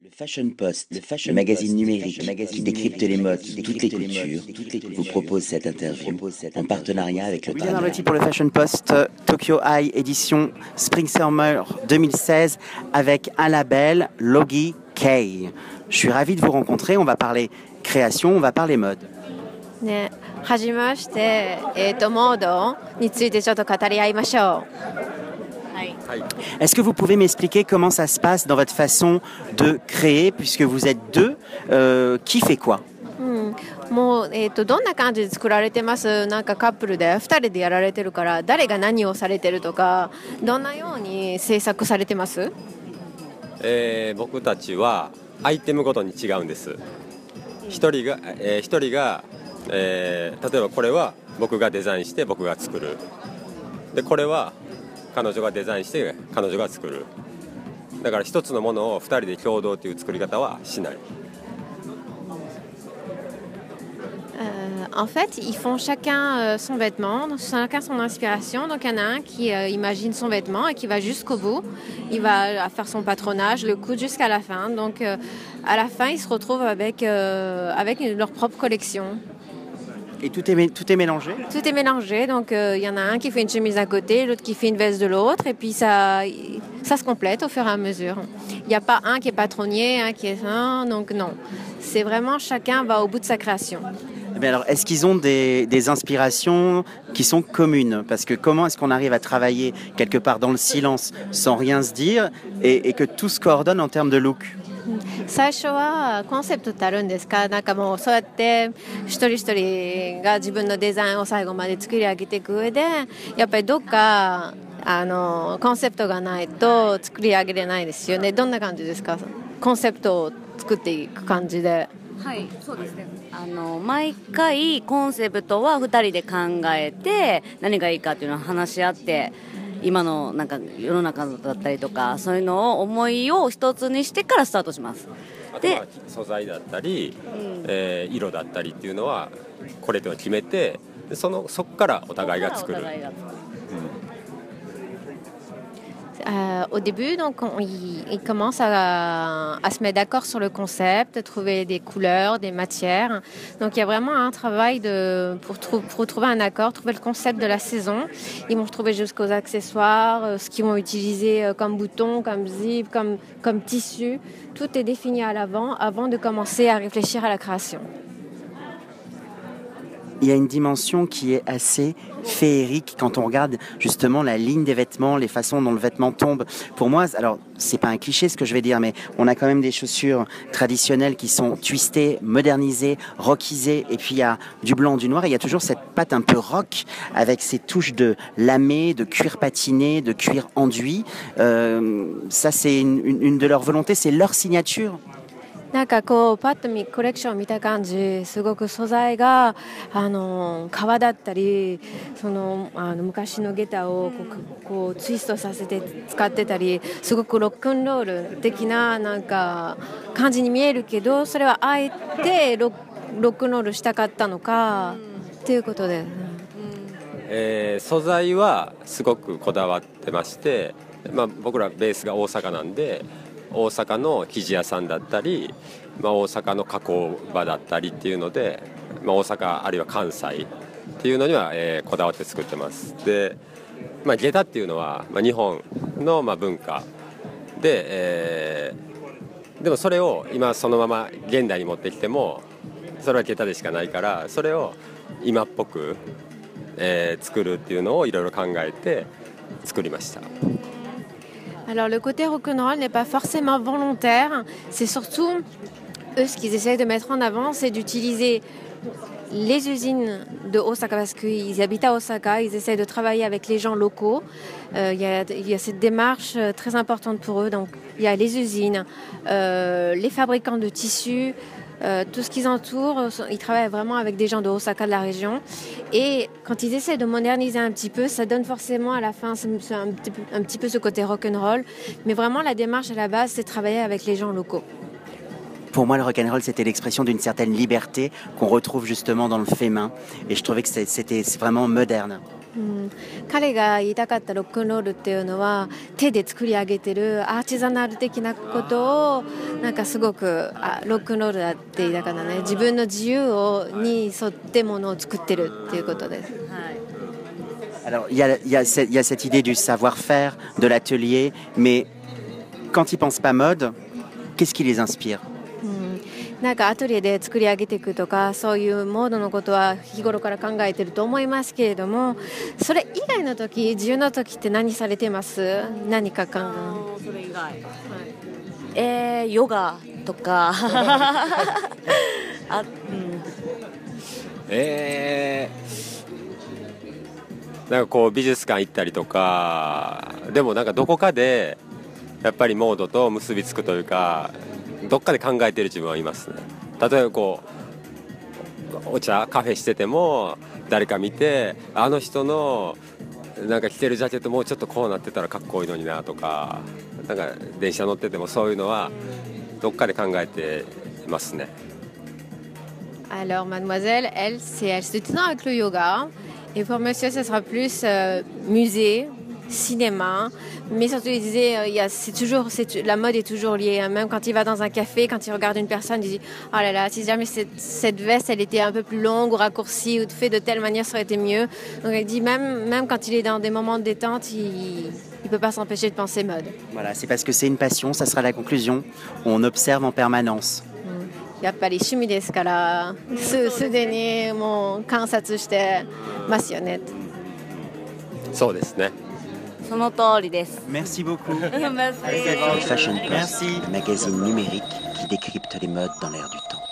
Le Fashion Post, le, fashion magazine numérique qui décrypte les modes, toutes les cultures, vous propose cette interview en partenariat avec le Bien Arlotti pour le Fashion Post, Tokyo High édition Spring Summer 2016 avec un label Logi K. Je suis ravi de vous rencontrer. On va parler création, on va parler mode. ね、はじめまして、えー、とモードについてちょっと語り合いましょう。 はい。Est-ce que vous pouvez m'expliquer comment ça se passe dans votre façon de créer, puisque vous êtes deux euh, Qui fait quoi? うん、もう、えー、とどんな感じで作られてます？なんかカップルで2人でやられてるから誰が何をされてるとかどんなように制作されてます？えー僕たちはアイテムごとに違うんです。一人が、えー一人が、えー例えばこれは僕がデザインして僕が作る。でこれは 彼女がデザインして彼女が作るだから一つのものを二人で共同という作り方はしない Euh, En fait, ils font chacun euh, son vêtement, donc chacun son inspiration. Donc il y en a un qui euh, imagine son vêtement et qui va jusqu'au bout. Il va euh, faire son patronage, le coudre jusqu'à la fin. Donc euh, à la fin, ils se retrouvent avec, euh, avec leur propre collection. Et tout est, tout est mélangé Tout est mélangé, donc euh, il y en a un qui fait une chemise d'un côté, l'autre qui fait une veste de l'autre, et puis ça, ça se complète au fur et à mesure. Il n'y a pas un qui est patronnier, un qui est un, donc non. C'est vraiment chacun va au bout de sa création. Eh bien alors, est-ce qu'ils ont des, des inspirations qui sont communes? Parce que comment est-ce qu'on arrive à travailler quelque part dans le silence sans rien se dire et, et que tout se coordonne en termes de look? 最初はコンセプトってあるんですか？なんかもうそうやって一人一人が自分のデザインを最後まで作り上げていく上でやっぱりどっかあのコンセプトがないと作り上げれないですよね。どんな感じですか？コンセプトを作っていく感じで。はい、そうですね。あの毎回コンセプトは2人で考えて何がいいかっていうのを話し合って今のなんか世の中だったりとかそういうのを思いを一つにしてからスタートします。であとは素材だったり、えー色だったりっていうのはこれと決めてでそのそこからお互いが作る Euh, au début, donc, on- ils, commencent à, se mettre d'accord sur le concept, trouver des couleurs, des matières. Donc, il y a vraiment un travail de, pour, trou- trouver un accord, trouver le concept de la saison. Ils vont retrouver jusqu'aux accessoires, euh, ce qu'ils vont utiliser euh, comme bouton, comme zip, comme, comme tissu. Tout est défini à l'avant avant de commencer à réfléchir à la création. Il y a une dimension qui est assez féerique quand on regarde justement la ligne des vêtements, les façons dont le vêtement tombe. Pour moi, alors c'est pas un cliché ce que je vais dire, mais on a quand même des chaussures traditionnelles qui sont twistées, modernisées, rockisées, et puis il y a du blanc, du noir, et il y a toujours cette patte un peu rock avec ces touches de lamé, de cuir patiné, de cuir enduit. Euh, ça, c'est une, une- une de leurs volontés, c'est leur signature. なんかこうパッと見コレクション見た感じすごく素材があの革だったりそのあの昔のゲタをこうこうツイストさせて使ってたりすごくロックンロール的ななんか感じに見えるけどそれはあえてロッロックンロールしたかったのかっていうことで。えー素材はすごくこだわってまして、まあ、僕らベースが大阪なんで大阪の生地屋さんだったり、まあ、大阪の加工場だったりっていうので、まあ、大阪あるいは関西っていうのには、えーこだわって作ってます。で、まあ、下駄っていうのは、まあ、日本の、まあ、文化。で、えーでもそれを今そのまま現代に持ってきてもそれは下駄でしかないからそれを今っぽくえー作るっていうのをいろいろ考えて作りました。Alors le côté rock'n'roll n'est pas forcément volontaire, c'est surtout eux ce qu'ils essayent de mettre en avant, c'est d'utiliser les usines de Osaka parce qu'ils habitent à Osaka, ils essayent de travailler avec les gens locaux. Euh, Il y, a, cette démarche euh, très importante pour eux. Donc il y a les usines, euh, les fabricants de tissus. Euh, tout ce qu'ils entourent, euh, ils travaillent vraiment avec des gens de Osaka de la région. Et quand ils essaient de moderniser un petit peu, ça donne forcément à la fin un petit, peu, un petit peu ce côté rock'n'roll. Mais vraiment, la démarche à la base, c'est travailler avec les gens locaux. Pour moi, le rock'n'roll, c'était l'expression d'une certaine liberté qu'on retrouve justement dans le fait main. Et je trouvais que c'était vraiment moderne. うん、彼が言いたかったロックンロールっていうのは手で作り上げてるアーチザナル的なことをなんかすごくあロックンロールだって言いたかったね。自分の自由をに沿ってものを作ってるっていうことです。はい。Alors, il y a, y, a, y a cette idée du savoir-faire, de l'atelier, mais quand ils pensent pas mode, qu'est-ce qui les inspire? なんかアトリエで作り上げていくとかそういうモードのことは日頃から考えてると思いますけれどもそれ以外の時自由な時って何されてます？何か考え。それ以外、はい、えー、ヨガとか。あ、うん、えー、なんかこう美術館行ったりとかでもなんかどこかでやっぱりモードと結びつくというかどっかで考えてる自分はいますね例えばこうお茶カフェしてても誰か見てあの人のなんか着てるジャケットもうちょっとこうなってたらかっこいいのになとかなんか電車乗っててもそういうのはどっかで考えてますね。Alors, mademoiselle, elle, c'est elle se tient avec le yoga. Et pour monsieur, ce sera plus euh, musée, cinéma. Mais surtout, il disait, euh, c'est toujours, la mode est toujours liée. Hein. Même quand il va dans un café, quand il regarde une personne, il dit, oh là là, si jamais cette, cette, veste, elle était un peu plus longue ou raccourcie ou faite de telle manière, ça aurait été mieux. Donc il dit, même, même quand il est dans des moments de détente, il ne peut pas s'empêcher de penser mode. Voilà, c'est parce que c'est une passion, ça sera la conclusion. On observe en permanence. やっぱり趣味ですからすすでにもう観察してますよね。そうですね。 Merci beaucoup. Merci. Fashion Post, un magazine numérique qui décrypte les modes dans l'air du temps.